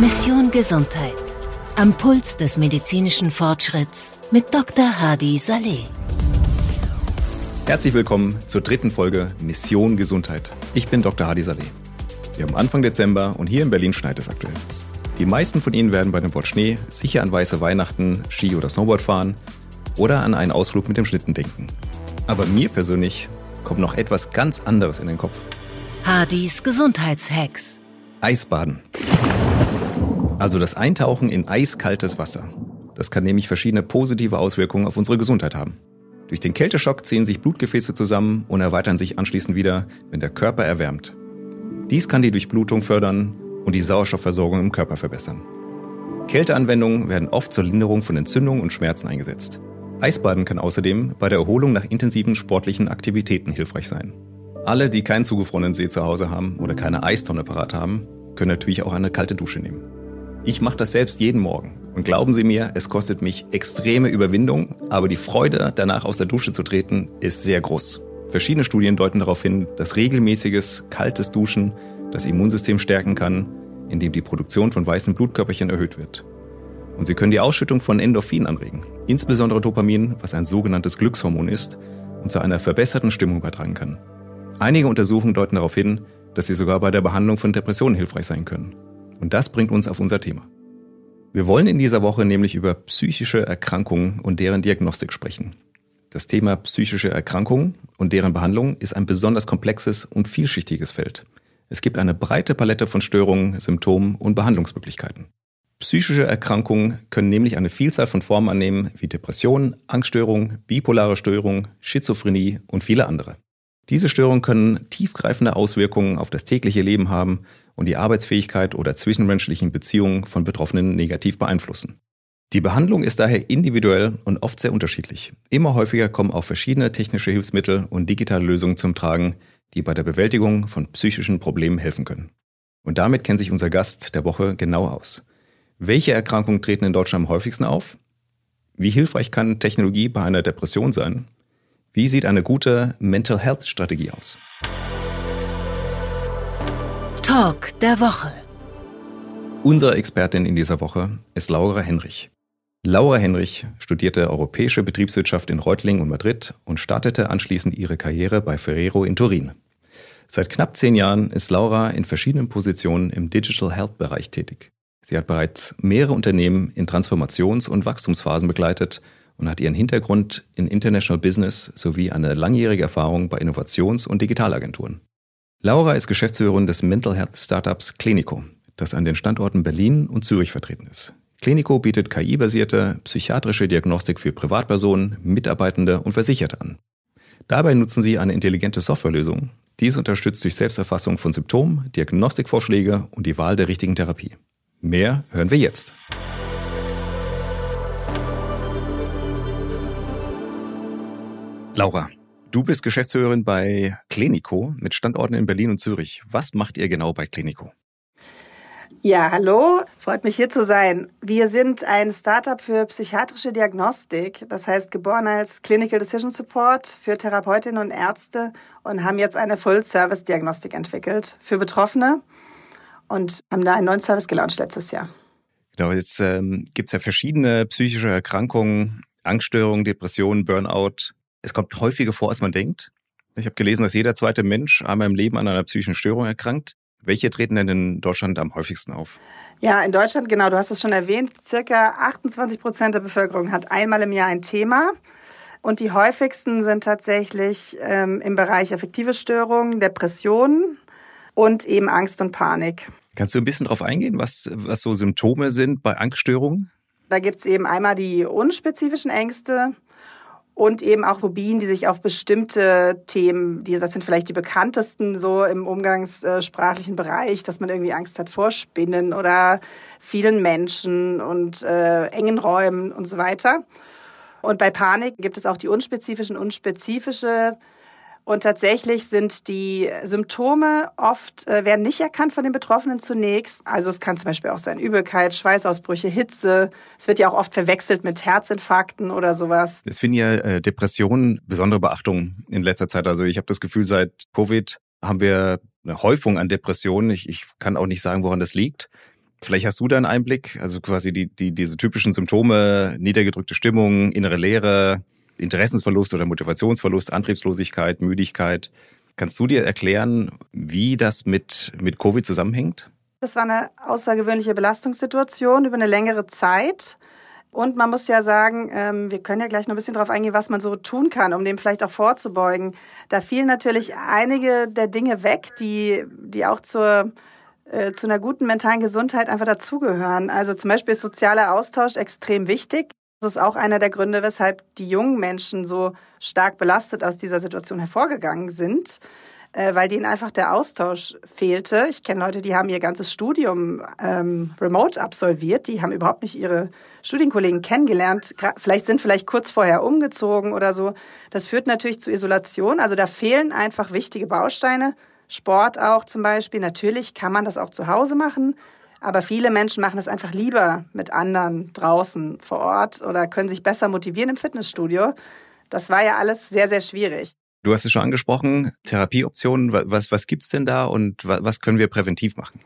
Mission Gesundheit. Am Puls des medizinischen Fortschritts mit Dr. Hadi Saleh. Herzlich willkommen zur dritten Folge Mission Gesundheit. Ich bin Dr. Hadi Saleh. Wir haben Anfang Dezember und hier in Berlin schneit es aktuell. Die meisten von Ihnen werden bei dem Wort Schnee sicher an weiße Weihnachten, Ski oder Snowboard fahren oder an einen Ausflug mit dem Schlitten denken. Aber mir persönlich kommt noch etwas ganz anderes in den Kopf. Hadis Gesundheitshacks. Eisbaden. Also das Eintauchen in eiskaltes Wasser. Das kann nämlich verschiedene positive Auswirkungen auf unsere Gesundheit haben. Durch den Kälteschock ziehen sich Blutgefäße zusammen und erweitern sich anschließend wieder, wenn der Körper erwärmt. Dies kann die Durchblutung fördern und die Sauerstoffversorgung im Körper verbessern. Kälteanwendungen werden oft zur Linderung von Entzündungen und Schmerzen eingesetzt. Eisbaden kann außerdem bei der Erholung nach intensiven sportlichen Aktivitäten hilfreich sein. Alle, die keinen zugefrorenen See zu Hause haben oder keine Eistonne parat haben, können natürlich auch eine kalte Dusche nehmen. Ich mache das selbst jeden Morgen. Und glauben Sie mir, es kostet mich extreme Überwindung, aber die Freude, danach aus der Dusche zu treten, ist sehr groß. Verschiedene Studien deuten darauf hin, dass regelmäßiges, kaltes Duschen das Immunsystem stärken kann, indem die Produktion von weißen Blutkörperchen erhöht wird. Und sie können die Ausschüttung von Endorphin anregen, insbesondere Dopamin, was ein sogenanntes Glückshormon ist und zu einer verbesserten Stimmung beitragen kann. Einige Untersuchungen deuten darauf hin, dass sie sogar bei der Behandlung von Depressionen hilfreich sein können. Und das bringt uns auf unser Thema. Wir wollen in dieser Woche nämlich über psychische Erkrankungen und deren Diagnostik sprechen. Das Thema psychische Erkrankungen und deren Behandlung ist ein besonders komplexes und vielschichtiges Feld. Es gibt eine breite Palette von Störungen, Symptomen und Behandlungsmöglichkeiten. Psychische Erkrankungen können nämlich eine Vielzahl von Formen annehmen, wie Depressionen, Angststörungen, bipolare Störungen, Schizophrenie und viele andere. Diese Störungen können tiefgreifende Auswirkungen auf das tägliche Leben haben und die Arbeitsfähigkeit oder zwischenmenschlichen Beziehungen von Betroffenen negativ beeinflussen. Die Behandlung ist daher individuell und oft sehr unterschiedlich. Immer häufiger kommen auch verschiedene technische Hilfsmittel und digitale Lösungen zum Tragen, die bei der Bewältigung von psychischen Problemen helfen können. Und damit kennt sich unser Gast der Woche genau aus. Welche Erkrankungen treten in Deutschland am häufigsten auf? Wie hilfreich kann Technologie bei einer Depression sein? Wie sieht eine gute Mental Health Strategie aus? Talk der Woche. Unsere Expertin in dieser Woche ist Laura Henrich. Laura Henrich studierte Europäische Betriebswirtschaft in Reutlingen und Madrid und startete anschließend ihre Karriere bei Ferrero in Turin. Seit knapp zehn Jahren ist Laura in verschiedenen Positionen im Digital Health Bereich tätig. Sie hat bereits mehrere Unternehmen in Transformations- und Wachstumsphasen begleitet und hat ihren Hintergrund in International Business sowie eine langjährige Erfahrung bei Innovations- und Digitalagenturen. Laura ist Geschäftsführerin des Mental Health Startups Clinico, das an den Standorten Berlin und Zürich vertreten ist. Clinico bietet KI-basierte psychiatrische Diagnostik für Privatpersonen, Mitarbeitende und Versicherte an. Dabei nutzen sie eine intelligente Softwarelösung. Dies unterstützt durch Selbsterfassung von Symptomen, Diagnostikvorschläge und die Wahl der richtigen Therapie. Mehr hören wir jetzt. Laura, du bist Geschäftsführerin bei Clinico mit Standorten in Berlin und Zürich. Was macht ihr genau bei Clinico? Ja, hallo, freut mich hier zu sein. Wir sind ein Startup für psychiatrische Diagnostik, das heißt geboren als Clinical Decision Support für Therapeutinnen und Ärzte und haben jetzt eine Full-Service-Diagnostik entwickelt für Betroffene und haben da einen neuen Service gelauncht letztes Jahr. Genau, jetzt ähm, gibt es ja verschiedene psychische Erkrankungen, Angststörungen, Depressionen, Burnout. Es kommt häufiger vor, als man denkt. Ich habe gelesen, dass jeder zweite Mensch einmal im Leben an einer psychischen Störung erkrankt. Welche treten denn in Deutschland am häufigsten auf? Ja, in Deutschland, genau, du hast es schon erwähnt, circa 28 Prozent der Bevölkerung hat einmal im Jahr ein Thema. Und die häufigsten sind tatsächlich ähm, im Bereich affektive Störungen, Depressionen und eben Angst und Panik. Kannst du ein bisschen darauf eingehen, was, was so Symptome sind bei Angststörungen? Da gibt es eben einmal die unspezifischen Ängste, und eben auch Phobien, die sich auf bestimmte Themen, die, das sind vielleicht die bekanntesten so im umgangssprachlichen Bereich, dass man irgendwie Angst hat vor Spinnen oder vielen Menschen und äh, engen Räumen und so weiter. Und bei Panik gibt es auch die unspezifischen, unspezifische und tatsächlich sind die Symptome oft, äh, werden nicht erkannt von den Betroffenen zunächst. Also es kann zum Beispiel auch sein Übelkeit, Schweißausbrüche, Hitze. Es wird ja auch oft verwechselt mit Herzinfarkten oder sowas. Es finden ja äh, Depressionen besondere Beachtung in letzter Zeit. Also ich habe das Gefühl, seit Covid haben wir eine Häufung an Depressionen. Ich, ich kann auch nicht sagen, woran das liegt. Vielleicht hast du da einen Einblick, also quasi die, die, diese typischen Symptome, niedergedrückte Stimmung, innere Leere, Interessensverlust oder Motivationsverlust, Antriebslosigkeit, Müdigkeit. Kannst du dir erklären, wie das mit, mit Covid zusammenhängt? Das war eine außergewöhnliche Belastungssituation über eine längere Zeit. Und man muss ja sagen, ähm, wir können ja gleich noch ein bisschen darauf eingehen, was man so tun kann, um dem vielleicht auch vorzubeugen. Da fielen natürlich einige der Dinge weg, die, die auch zur, äh, zu einer guten mentalen Gesundheit einfach dazugehören. Also zum Beispiel ist sozialer Austausch extrem wichtig. Das ist auch einer der Gründe, weshalb die jungen Menschen so stark belastet aus dieser Situation hervorgegangen sind äh, weil denen einfach der Austausch fehlte. Ich kenne Leute, die haben ihr ganzes Studium ähm, remote absolviert, die haben überhaupt nicht ihre Studienkollegen kennengelernt, vielleicht sind vielleicht kurz vorher umgezogen oder so. Das führt natürlich zu Isolation. Also da fehlen einfach wichtige Bausteine. Sport auch zum Beispiel. Natürlich kann man das auch zu Hause machen. Aber viele Menschen machen das einfach lieber mit anderen draußen vor Ort oder können sich besser motivieren im Fitnessstudio. Das war ja alles sehr, sehr schwierig. Du hast es schon angesprochen, Therapieoptionen. Was, was gibt's denn da und was können wir präventiv machen?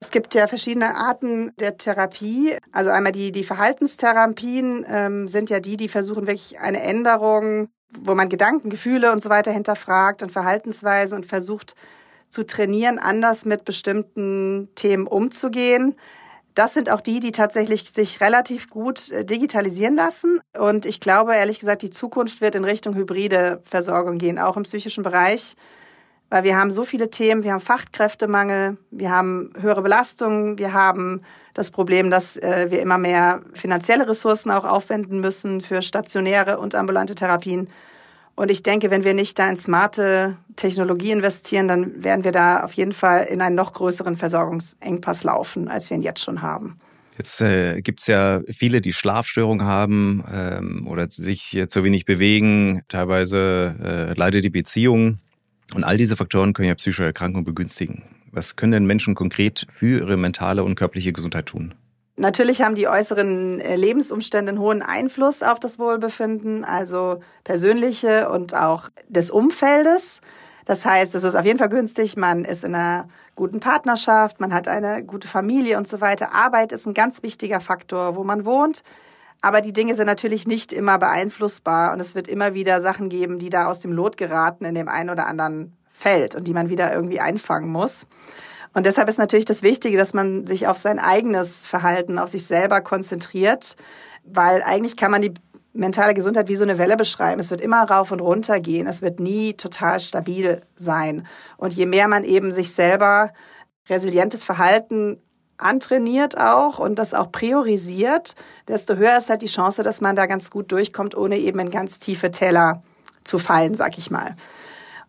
Es gibt ja verschiedene Arten der Therapie. Also einmal die, die Verhaltenstherapien ähm, sind ja die, die versuchen wirklich eine Änderung, wo man Gedanken, Gefühle und so weiter hinterfragt und Verhaltensweisen und versucht zu trainieren, anders mit bestimmten Themen umzugehen. Das sind auch die, die tatsächlich sich relativ gut äh, digitalisieren lassen. Und ich glaube, ehrlich gesagt, die Zukunft wird in Richtung hybride Versorgung gehen, auch im psychischen Bereich. Weil wir haben so viele Themen, wir haben Fachkräftemangel, wir haben höhere Belastungen, wir haben das Problem, dass äh, wir immer mehr finanzielle Ressourcen auch aufwenden müssen für stationäre und ambulante Therapien. Und ich denke, wenn wir nicht da in smarte Technologie investieren, dann werden wir da auf jeden Fall in einen noch größeren Versorgungsengpass laufen, als wir ihn jetzt schon haben. Jetzt äh, gibt es ja viele, die Schlafstörungen haben ähm, oder sich zu wenig bewegen. Teilweise äh, leidet die Beziehung. Und all diese Faktoren können ja psychische Erkrankungen begünstigen. Was können denn Menschen konkret für ihre mentale und körperliche Gesundheit tun? Natürlich haben die äußeren äh, Lebensumstände einen hohen Einfluss auf das Wohlbefinden, also persönliche und auch des Umfeldes. Das heißt, es ist auf jeden Fall günstig, man ist in einer guten Partnerschaft, man hat eine gute Familie und so weiter. Arbeit ist ein ganz wichtiger Faktor, wo man wohnt. Aber die Dinge sind natürlich nicht immer beeinflussbar und es wird immer wieder Sachen geben, die da aus dem Lot geraten in dem einen oder anderen Feld und die man wieder irgendwie einfangen muss. Und deshalb ist natürlich das Wichtige, dass man sich auf sein eigenes Verhalten, auf sich selber konzentriert, weil eigentlich kann man die mentale Gesundheit wie so eine Welle beschreiben. Es wird immer rauf und runter gehen. Es wird nie total stabil sein. Und je mehr man eben sich selber resilientes Verhalten antrainiert auch und das auch priorisiert, desto höher ist halt die Chance, dass man da ganz gut durchkommt, ohne eben in ganz tiefe Täler zu fallen, sag ich mal.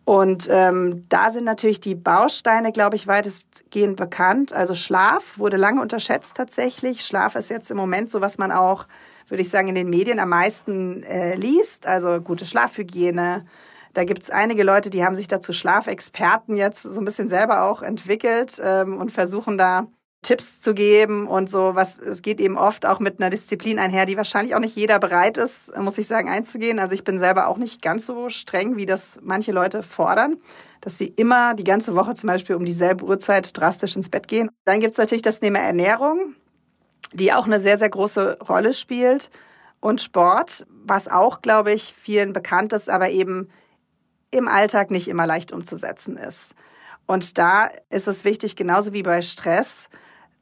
Und ähm, da sind natürlich die Bausteine, glaube ich, weitestgehend bekannt. Also Schlaf wurde lange unterschätzt tatsächlich. Schlaf ist jetzt im Moment so, was man auch, würde ich sagen, in den Medien am meisten äh, liest. Also gute Schlafhygiene. Da gibt es einige Leute, die haben sich dazu Schlafexperten jetzt so ein bisschen selber auch entwickelt ähm, und versuchen da Tipps zu geben und so was. Es geht eben oft auch mit einer Disziplin einher, die wahrscheinlich auch nicht jeder bereit ist, muss ich sagen, einzugehen. Also ich bin selber auch nicht ganz so streng, wie das manche Leute fordern, dass sie immer die ganze Woche zum Beispiel um dieselbe Uhrzeit drastisch ins Bett gehen. Dann gibt es natürlich das Thema Ernährung, die auch eine sehr, sehr große Rolle spielt. Und Sport, was auch, glaube ich, vielen bekannt ist, aber eben im Alltag nicht immer leicht umzusetzen ist. Und da ist es wichtig, genauso wie bei Stress,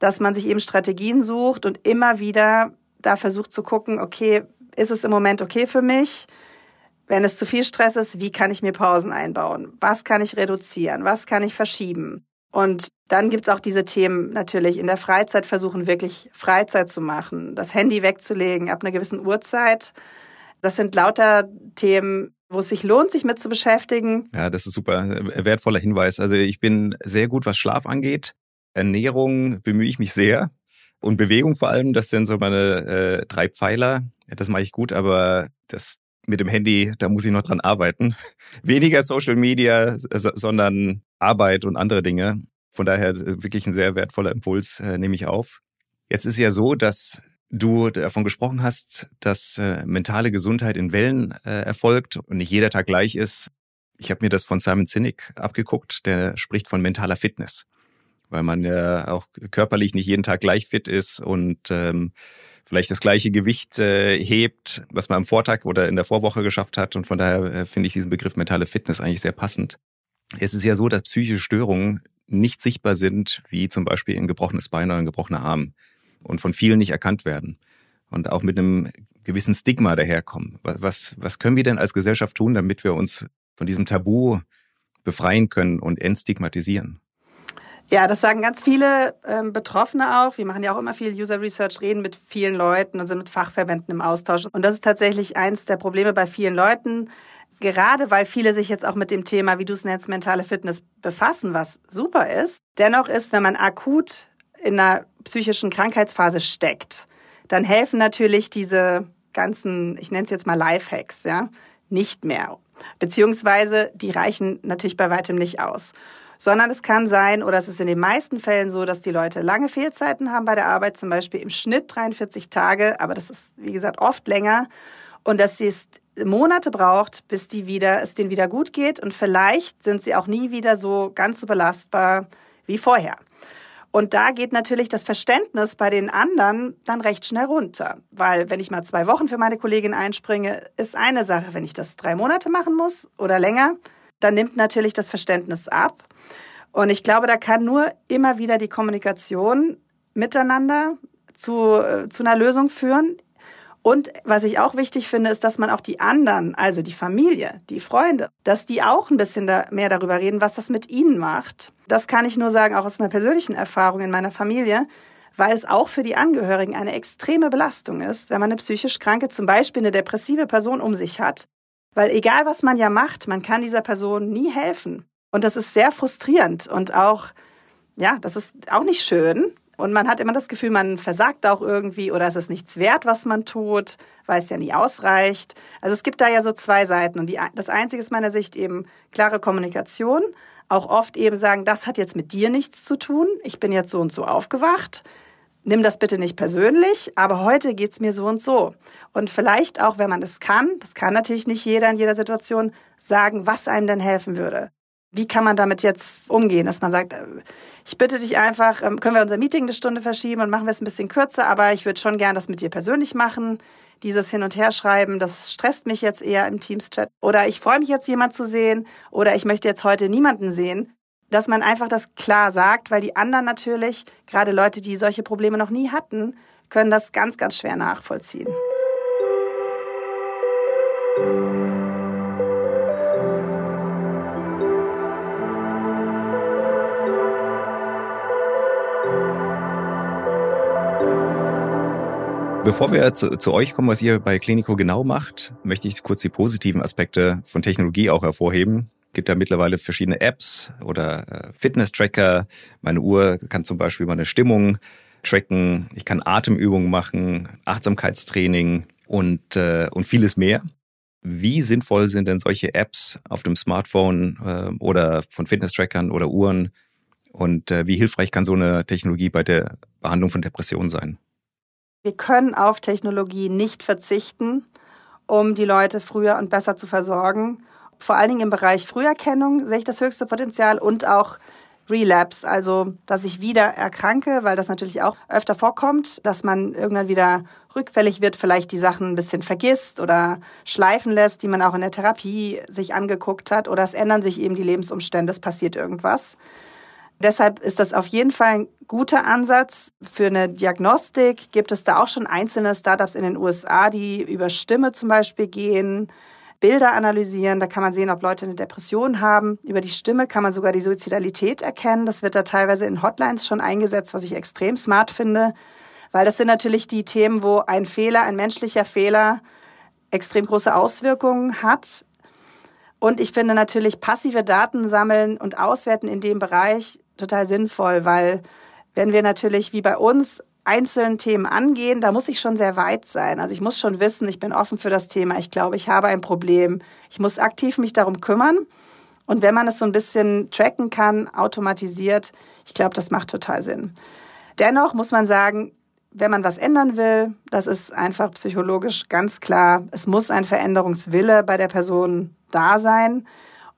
dass man sich eben Strategien sucht und immer wieder da versucht zu gucken, okay, ist es im Moment okay für mich? Wenn es zu viel Stress ist, wie kann ich mir Pausen einbauen? Was kann ich reduzieren? Was kann ich verschieben? Und dann gibt es auch diese Themen natürlich in der Freizeit versuchen, wirklich Freizeit zu machen, das Handy wegzulegen ab einer gewissen Uhrzeit. Das sind lauter Themen, wo es sich lohnt, sich mit zu beschäftigen. Ja, das ist super. Wertvoller Hinweis. Also ich bin sehr gut, was Schlaf angeht. Ernährung bemühe ich mich sehr. Und Bewegung vor allem, das sind so meine äh, drei Pfeiler. Das mache ich gut, aber das mit dem Handy, da muss ich noch dran arbeiten. Weniger Social Media, sondern Arbeit und andere Dinge. Von daher wirklich ein sehr wertvoller Impuls, äh, nehme ich auf. Jetzt ist ja so, dass du davon gesprochen hast, dass äh, mentale Gesundheit in Wellen äh, erfolgt und nicht jeder Tag gleich ist. Ich habe mir das von Simon Sinek abgeguckt, der spricht von mentaler Fitness, weil man ja auch körperlich nicht jeden Tag gleich fit ist und ähm, vielleicht das gleiche Gewicht äh, hebt, was man am Vortag oder in der Vorwoche geschafft hat. Und von daher äh, finde ich diesen Begriff mentale Fitness eigentlich sehr passend. Es ist ja so, dass psychische Störungen nicht sichtbar sind, wie zum Beispiel ein gebrochenes Bein oder ein gebrochener Arm und von vielen nicht erkannt werden und auch mit einem gewissen Stigma daherkommen. Was, was können wir denn als Gesellschaft tun, damit wir uns von diesem Tabu befreien können und entstigmatisieren? Ja, das sagen ganz viele ähm, Betroffene auch. Wir machen ja auch immer viel User Research, reden mit vielen Leuten und sind mit Fachverbänden im Austausch. Und das ist tatsächlich eins der Probleme bei vielen Leuten, gerade weil viele sich jetzt auch mit dem Thema, wie du es nennst, mentale Fitness befassen, was super ist. Dennoch ist, wenn man akut in einer psychischen Krankheitsphase steckt, dann helfen natürlich diese ganzen, ich nenne es jetzt mal Lifehacks, ja, nicht mehr. Beziehungsweise die reichen natürlich bei weitem nicht aus. Sondern es kann sein, oder es ist in den meisten Fällen so, dass die Leute lange Fehlzeiten haben bei der Arbeit, zum Beispiel im Schnitt 43 Tage, aber das ist, wie gesagt, oft länger. Und dass sie es Monate braucht, bis die wieder, es denen wieder gut geht. Und vielleicht sind sie auch nie wieder so ganz so belastbar wie vorher. Und da geht natürlich das Verständnis bei den anderen dann recht schnell runter. Weil wenn ich mal zwei Wochen für meine Kollegin einspringe, ist eine Sache. Wenn ich das drei Monate machen muss oder länger, dann nimmt natürlich das Verständnis ab. Und ich glaube, da kann nur immer wieder die Kommunikation miteinander zu, äh, zu einer Lösung führen. Und was ich auch wichtig finde, ist, dass man auch die anderen, also die Familie, die Freunde, dass die auch ein bisschen mehr darüber reden, was das mit ihnen macht. Das kann ich nur sagen, auch aus einer persönlichen Erfahrung in meiner Familie, weil es auch für die Angehörigen eine extreme Belastung ist, wenn man eine psychisch kranke, zum Beispiel eine depressive Person um sich hat. Weil egal was man ja macht, man kann dieser Person nie helfen. Und das ist sehr frustrierend und auch, ja, das ist auch nicht schön. Und man hat immer das Gefühl, man versagt auch irgendwie oder es ist nichts wert, was man tut, weil es ja nie ausreicht. Also es gibt da ja so zwei Seiten. Und die, das Einzige ist meiner Sicht eben klare Kommunikation. Auch oft eben sagen, das hat jetzt mit dir nichts zu tun. Ich bin jetzt so und so aufgewacht. Nimm das bitte nicht persönlich, aber heute geht's mir so und so. Und vielleicht auch, wenn man das kann, das kann natürlich nicht jeder in jeder Situation, sagen, was einem denn helfen würde. Wie kann man damit jetzt umgehen, dass man sagt, äh, ich bitte dich einfach, ähm, können wir unser Meeting eine Stunde verschieben und machen wir es ein bisschen kürzer, aber ich würde schon gern das mit dir persönlich machen. Dieses Hin- und Herschreiben, das stresst mich jetzt eher im Teams-Chat. Oder ich freue mich jetzt, jemand zu sehen. Oder ich möchte jetzt heute niemanden sehen. Dass man einfach das klar sagt, weil die anderen natürlich, gerade Leute, die solche Probleme noch nie hatten, können das ganz, ganz schwer nachvollziehen. Bevor wir zu, zu, euch kommen, was ihr bei Klinico genau macht, möchte ich kurz die positiven Aspekte von Technologie auch hervorheben. Gibt da mittlerweile verschiedene Apps oder äh, Fitness-Tracker. Meine Uhr kann zum Beispiel meine Stimmung tracken. Ich kann Atemübungen machen, Achtsamkeitstraining und, äh, und vieles mehr. Wie sinnvoll sind denn solche Apps auf dem Smartphone äh, oder von Fitness-Trackern oder Uhren? Und wie hilfreich kann so eine Technologie bei der Behandlung von Depressionen sein? Wir können auf Technologie nicht verzichten, um die Leute früher und besser zu versorgen. Vor allen Dingen im Bereich Früherkennung sehe ich das höchste Potenzial und auch Relapse, also dass ich wieder erkranke, weil das natürlich auch öfter vorkommt, dass man irgendwann wieder rückfällig wird, vielleicht die Sachen ein bisschen vergisst oder schleifen lässt, die man auch in der Therapie sich angeguckt hat oder es ändern sich eben die Lebensumstände, es passiert irgendwas. Deshalb ist das auf jeden Fall ein guter Ansatz. Für eine Diagnostik gibt es da auch schon einzelne Startups in den USA, die über Stimme zum Beispiel gehen, Bilder analysieren. Da kann man sehen, ob Leute eine Depression haben. Über die Stimme kann man sogar die Suizidalität erkennen. Das wird da teilweise in Hotlines schon eingesetzt, was ich extrem smart finde, weil das sind natürlich die Themen, wo ein Fehler, ein menschlicher Fehler extrem große Auswirkungen hat. Und ich finde natürlich passive Daten sammeln und auswerten in dem Bereich total sinnvoll, weil wenn wir natürlich wie bei uns einzelnen Themen angehen, da muss ich schon sehr weit sein. Also ich muss schon wissen, ich bin offen für das Thema, ich glaube, ich habe ein Problem. Ich muss aktiv mich darum kümmern. Und wenn man es so ein bisschen tracken kann, automatisiert, ich glaube, das macht total Sinn. Dennoch muss man sagen, wenn man was ändern will, das ist einfach psychologisch ganz klar. Es muss ein Veränderungswille bei der Person da sein.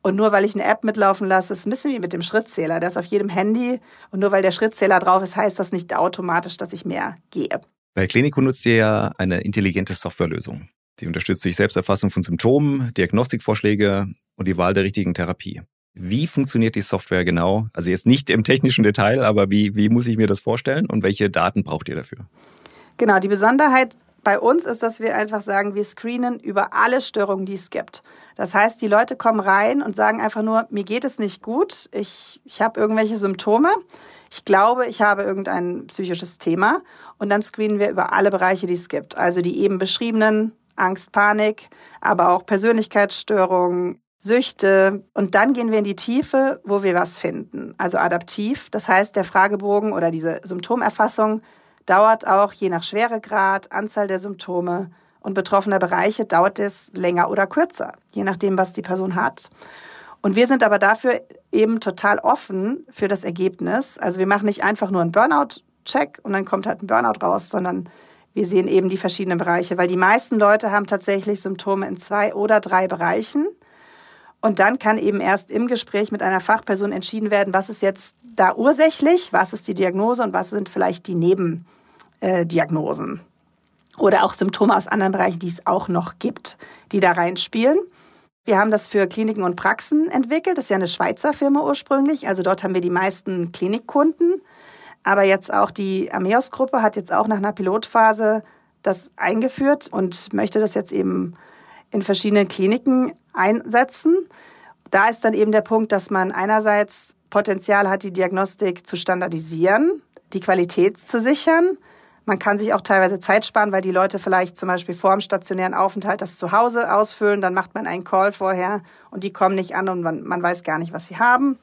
Und nur weil ich eine App mitlaufen lasse, ist ein bisschen wie mit dem Schrittzähler. Der ist auf jedem Handy. Und nur weil der Schrittzähler drauf ist, heißt das nicht automatisch, dass ich mehr gehe. Bei Klinico nutzt ihr ja eine intelligente Softwarelösung. Die unterstützt durch Selbsterfassung von Symptomen, Diagnostikvorschläge und die Wahl der richtigen Therapie. Wie funktioniert die Software genau? Also jetzt nicht im technischen Detail, aber wie, wie muss ich mir das vorstellen und welche Daten braucht ihr dafür? Genau, die Besonderheit bei uns ist, dass wir einfach sagen, wir screenen über alle Störungen, die es gibt. Das heißt, die Leute kommen rein und sagen einfach nur, mir geht es nicht gut, ich, ich habe irgendwelche Symptome, ich glaube, ich habe irgendein psychisches Thema und dann screenen wir über alle Bereiche, die es gibt. Also die eben beschriebenen Angst, Panik, aber auch Persönlichkeitsstörungen, Süchte. Und dann gehen wir in die Tiefe, wo wir was finden. Also adaptiv. Das heißt, der Fragebogen oder diese Symptomerfassung dauert auch je nach Schweregrad, Anzahl der Symptome und betroffener Bereiche dauert es länger oder kürzer, je nachdem, was die Person hat. Und wir sind aber dafür eben total offen für das Ergebnis. Also wir machen nicht einfach nur einen Burnout-Check und dann kommt halt ein Burnout raus, sondern wir sehen eben die verschiedenen Bereiche, weil die meisten Leute haben tatsächlich Symptome in zwei oder drei Bereichen. Und dann kann eben erst im Gespräch mit einer Fachperson entschieden werden, was ist jetzt da ursächlich, was ist die Diagnose und was sind vielleicht die Nebendiagnosen. Oder auch Symptome aus anderen Bereichen, die es auch noch gibt, die da reinspielen. Wir haben das für Kliniken und Praxen entwickelt. Das ist ja eine Schweizer Firma ursprünglich. Also dort haben wir die meisten Klinikkunden. Aber jetzt auch die Ameos-Gruppe hat jetzt auch nach einer Pilotphase das eingeführt und möchte das jetzt eben in verschiedenen Kliniken einsetzen. Da ist dann eben der Punkt, dass man einerseits Potenzial hat, die Diagnostik zu standardisieren, die Qualität zu sichern. Man kann sich auch teilweise Zeit sparen, weil die Leute vielleicht zum Beispiel vor dem stationären Aufenthalt das zu Hause ausfüllen. Dann macht man einen Call vorher und die kommen nicht an und man, man weiß gar nicht, was sie haben.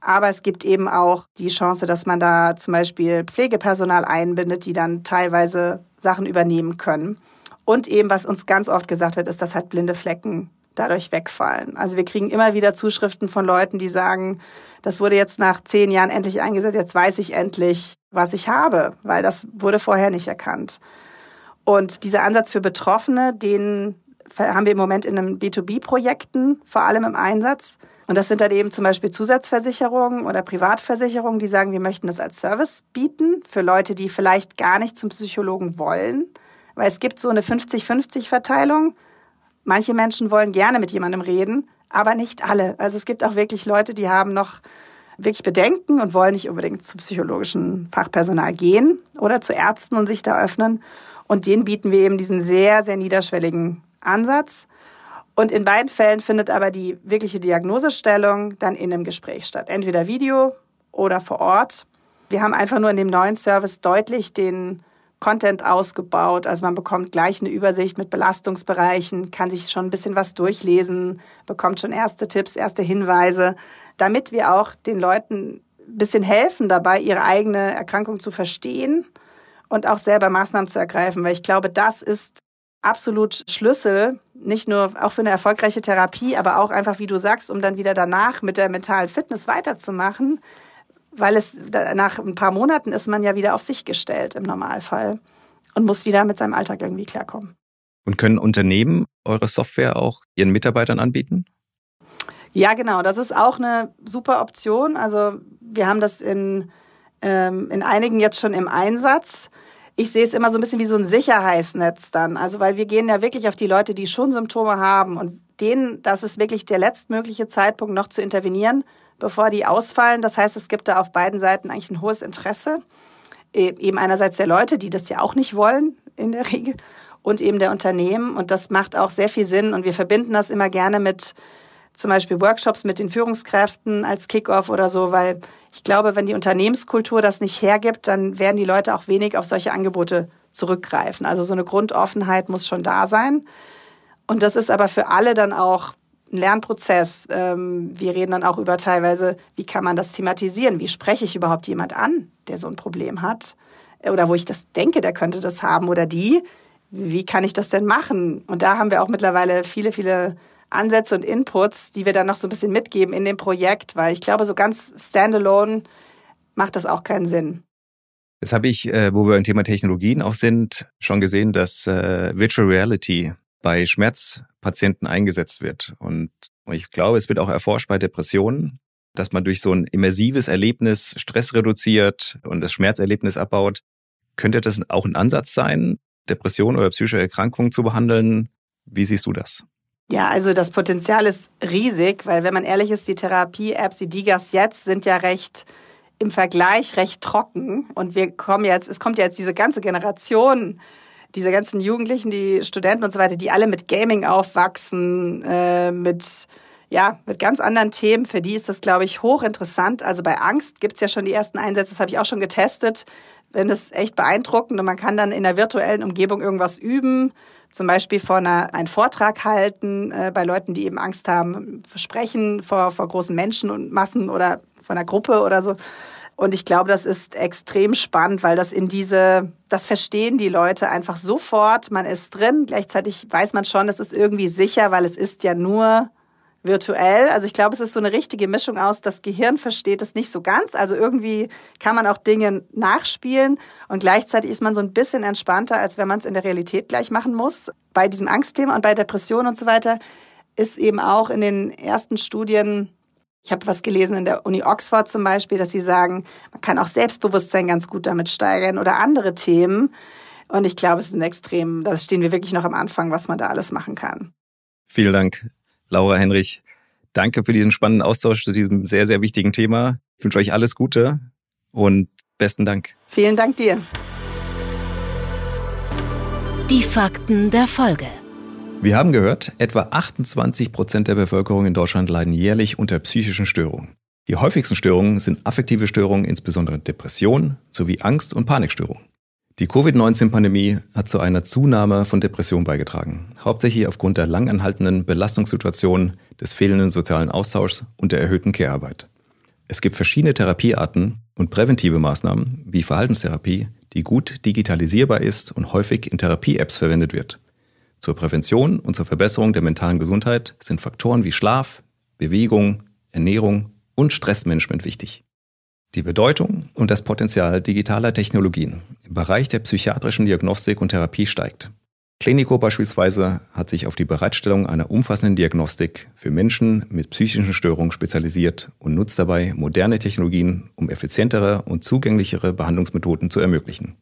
Aber es gibt eben auch die Chance, dass man da zum Beispiel Pflegepersonal einbindet, die dann teilweise Sachen übernehmen können. Und eben, was uns ganz oft gesagt wird, ist, dass halt blinde Flecken dadurch wegfallen. Also wir kriegen immer wieder Zuschriften von Leuten, die sagen, das wurde jetzt nach zehn Jahren endlich eingesetzt, jetzt weiß ich endlich, was ich habe, weil das wurde vorher nicht erkannt. Und dieser Ansatz für Betroffene, den haben wir im Moment in einem B2B-Projekten vor allem im Einsatz. Und das sind dann eben zum Beispiel Zusatzversicherungen oder Privatversicherungen, die sagen, wir möchten das als Service bieten für Leute, die vielleicht gar nicht zum Psychologen wollen weil es gibt so eine 50-50-Verteilung. Manche Menschen wollen gerne mit jemandem reden, aber nicht alle. Also es gibt auch wirklich Leute, die haben noch wirklich Bedenken und wollen nicht unbedingt zu psychologischen Fachpersonal gehen oder zu Ärzten und sich da öffnen. Und denen bieten wir eben diesen sehr, sehr niederschwelligen Ansatz. Und in beiden Fällen findet aber die wirkliche Diagnosestellung dann in einem Gespräch statt. Entweder Video oder vor Ort. Wir haben einfach nur in dem neuen Service deutlich den Content ausgebaut. Also man bekommt gleich eine Übersicht mit Belastungsbereichen, kann sich schon ein bisschen was durchlesen, bekommt schon erste Tipps, erste Hinweise, damit wir auch den Leuten ein bisschen helfen dabei, ihre eigene Erkrankung zu verstehen und auch selber Maßnahmen zu ergreifen. Weil ich glaube, das ist absolut Schlüssel, nicht nur auch für eine erfolgreiche Therapie, aber auch einfach, wie du sagst, um dann wieder danach mit der mentalen Fitness weiterzumachen, weil es nach ein paar Monaten ist man ja wieder auf sich gestellt im Normalfall und muss wieder mit seinem Alltag irgendwie klarkommen. Und können Unternehmen eure Software auch ihren Mitarbeitern anbieten? Ja, genau. Das ist auch eine super Option. Also wir haben das in, ähm, in einigen jetzt schon im Einsatz. Ich sehe es immer so ein bisschen wie so ein Sicherheitsnetz dann. Also weil wir gehen ja wirklich auf die Leute, die schon Symptome haben und denen, das ist wirklich der letztmögliche Zeitpunkt noch zu intervenieren, bevor die ausfallen. Das heißt, es gibt da auf beiden Seiten eigentlich ein hohes Interesse. E, eben einerseits der Leute, die das ja auch nicht wollen in der Regel, und eben der Unternehmen. Und das macht auch sehr viel Sinn. Und wir verbinden das immer gerne mit zum Beispiel Workshops mit den Führungskräften als Kickoff oder so, weil ich glaube, wenn die Unternehmenskultur das nicht hergibt, dann werden die Leute auch wenig auf solche Angebote zurückgreifen. Also so eine Grundoffenheit muss schon da sein. Und das ist aber für alle dann auch ein Lernprozess. Ähm, wir reden dann auch über teilweise, wie kann man das thematisieren? Wie spreche ich überhaupt jemand an, der so ein Problem hat? Oder wo ich das denke, der könnte das haben oder die. Wie kann ich das denn machen? Und da haben wir auch mittlerweile viele, viele Ansätze und Inputs, die wir dann noch so ein bisschen mitgeben in dem Projekt, weil ich glaube, so ganz standalone macht das auch keinen Sinn. Jetzt habe ich, äh, wo wir im Thema Technologien auch sind, schon gesehen, dass äh, Virtual Reality bei Schmerzpatienten eingesetzt wird. Und ich glaube, es wird auch erforscht bei Depressionen, dass man durch so ein immersives Erlebnis Stress reduziert und das Schmerzerlebnis abbaut. Könnte das auch ein Ansatz sein, Depression oder psychische Erkrankungen zu behandeln? Wie siehst du das? Ja, also das Potenzial ist riesig, weil wenn man ehrlich ist, die Therapie-Apps, die Digas jetzt sind ja recht im Vergleich recht trocken und wir kommen jetzt, es kommt ja jetzt diese ganze Generation, diese ganzen Jugendlichen, die Studenten und so weiter, die alle mit Gaming aufwachsen, äh, mit ja, mit ganz anderen Themen. Für die ist das, glaube ich, hochinteressant. Also bei Angst gibt es ja schon die ersten Einsätze, das habe ich auch schon getestet. Wenn es echt beeindruckend und man kann dann in der virtuellen Umgebung irgendwas üben, zum Beispiel vor einer, einen Vortrag halten äh, bei Leuten, die eben Angst haben, sprechen vor, vor großen Menschen und Massen oder von einer Gruppe oder so. Und ich glaube, das ist extrem spannend, weil das in diese, das verstehen die Leute einfach sofort. Man ist drin. Gleichzeitig weiß man schon, es ist irgendwie sicher, weil es ist ja nur virtuell. Also ich glaube, es ist so eine richtige Mischung aus, das Gehirn versteht es nicht so ganz. Also irgendwie kann man auch Dinge nachspielen und gleichzeitig ist man so ein bisschen entspannter, als wenn man es in der Realität gleich machen muss. Bei diesem Angstthema und bei Depressionen und so weiter ist eben auch in den ersten Studien ich habe was gelesen in der Uni Oxford zum Beispiel, dass sie sagen, man kann auch Selbstbewusstsein ganz gut damit steigern oder andere Themen. Und ich glaube, es ist ein extrem, da stehen wir wirklich noch am Anfang, was man da alles machen kann. Vielen Dank, Laura Henrich. Danke für diesen spannenden Austausch zu diesem sehr, sehr wichtigen Thema. Ich wünsche euch alles Gute und besten Dank. Vielen Dank dir. Die Fakten der Folge. Wir haben gehört, etwa 28 Prozent der Bevölkerung in Deutschland leiden jährlich unter psychischen Störungen. Die häufigsten Störungen sind affektive Störungen, insbesondere Depression sowie Angst- und Panikstörungen. Die Covid-19-Pandemie hat zu einer Zunahme von Depressionen beigetragen, hauptsächlich aufgrund der langanhaltenden Belastungssituation, des fehlenden sozialen Austauschs und der erhöhten Care-Arbeit. Es gibt verschiedene Therapiearten und präventive Maßnahmen wie Verhaltenstherapie, die gut digitalisierbar ist und häufig in Therapie-Apps verwendet wird. Zur Prävention und zur Verbesserung der mentalen Gesundheit sind Faktoren wie Schlaf, Bewegung, Ernährung und Stressmanagement wichtig. Die Bedeutung und das Potenzial digitaler Technologien im Bereich der psychiatrischen Diagnostik und Therapie steigt. Clinico beispielsweise hat sich auf die Bereitstellung einer umfassenden Diagnostik für Menschen mit psychischen Störungen spezialisiert und nutzt dabei moderne Technologien, um effizientere und zugänglichere Behandlungsmethoden zu ermöglichen.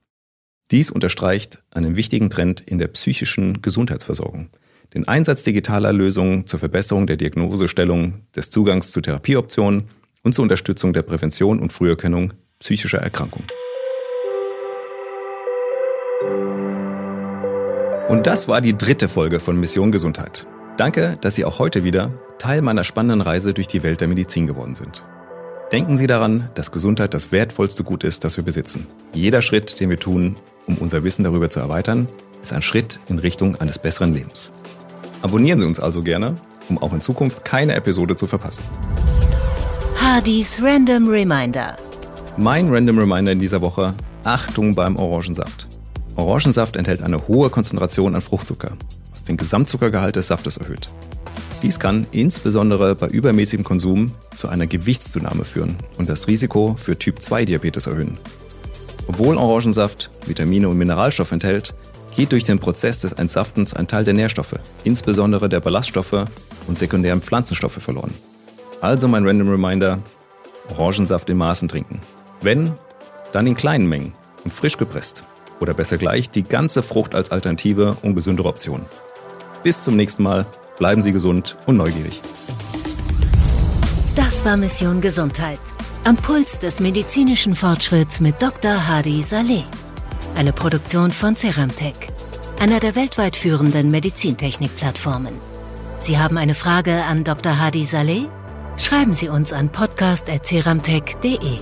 Dies unterstreicht einen wichtigen Trend in der psychischen Gesundheitsversorgung. Den Einsatz digitaler Lösungen zur Verbesserung der Diagnosestellung, des Zugangs zu Therapieoptionen und zur Unterstützung der Prävention und Früherkennung psychischer Erkrankungen. Und das war die dritte Folge von Mission Gesundheit. Danke, dass Sie auch heute wieder Teil meiner spannenden Reise durch die Welt der Medizin geworden sind. Denken Sie daran, dass Gesundheit das wertvollste Gut ist, das wir besitzen. Jeder Schritt, den wir tun, um unser Wissen darüber zu erweitern, ist ein Schritt in Richtung eines besseren Lebens. Abonnieren Sie uns also gerne, um auch in Zukunft keine Episode zu verpassen. Hardys Random Reminder. Mein Random Reminder in dieser Woche, Achtung beim Orangensaft. Orangensaft enthält eine hohe Konzentration an Fruchtzucker, was den Gesamtzuckergehalt des Saftes erhöht. Dies kann insbesondere bei übermäßigem Konsum zu einer Gewichtszunahme führen und das Risiko für Typ-2-Diabetes erhöhen. Obwohl Orangensaft Vitamine und Mineralstoffe enthält, geht durch den Prozess des Entsaftens ein Teil der Nährstoffe, insbesondere der Ballaststoffe und sekundären Pflanzenstoffe verloren. Also mein Random Reminder, Orangensaft in Maßen trinken. Wenn, dann in kleinen Mengen und frisch gepresst. Oder besser gleich die ganze Frucht als Alternative und gesündere Option. Bis zum nächsten Mal, bleiben Sie gesund und neugierig. Das war Mission Gesundheit. Am Puls des medizinischen Fortschritts mit Dr. Hadi Saleh. Eine Produktion von Ceramtech, einer der weltweit führenden Medizintechnik-Plattformen. Sie haben eine Frage an Dr. Hadi Saleh? Schreiben Sie uns an podcast.ceramtech.de.